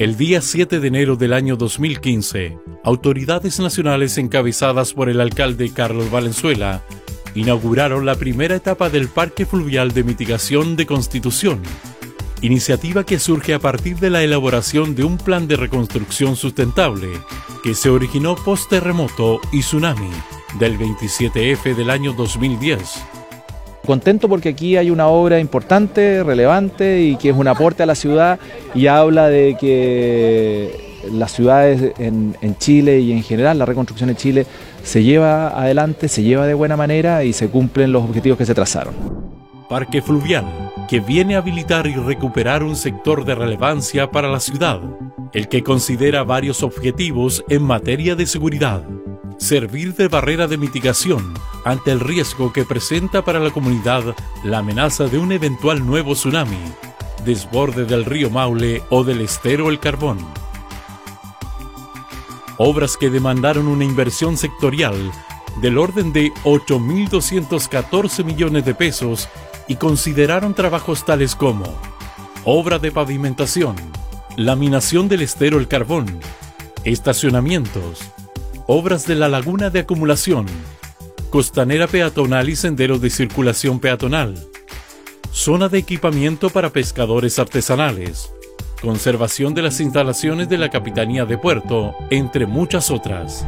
El día 7 de enero del año 2015, autoridades nacionales encabezadas por el alcalde Carlos Valenzuela inauguraron la primera etapa del Parque Fluvial de Mitigación de Constitución, iniciativa que surge a partir de la elaboración de un plan de reconstrucción sustentable que se originó post-terremoto y tsunami del 27F del año 2010 Contento porque aquí hay una obra importante, relevante y que es un aporte a la ciudad y habla de que las ciudades en, Chile y en general la reconstrucción en Chile se lleva adelante, se lleva de buena manera y se cumplen los objetivos que se trazaron. Parque Fluvial, que viene a habilitar y recuperar un sector de relevancia para la ciudad, el que considera varios objetivos en materia de seguridad servir de barrera de mitigación ante el riesgo que presenta para la comunidad la amenaza de un eventual nuevo tsunami, desborde del río Maule o del estero El Carbón. Obras que demandaron una inversión sectorial del orden de 8.214 millones de pesos y consideraron trabajos tales como obra de pavimentación, laminación del estero El Carbón, estacionamientos, obras de la laguna de acumulación, costanera peatonal y senderos de circulación peatonal, zona de equipamiento para pescadores artesanales, conservación de las instalaciones de la Capitanía de Puerto, entre muchas otras.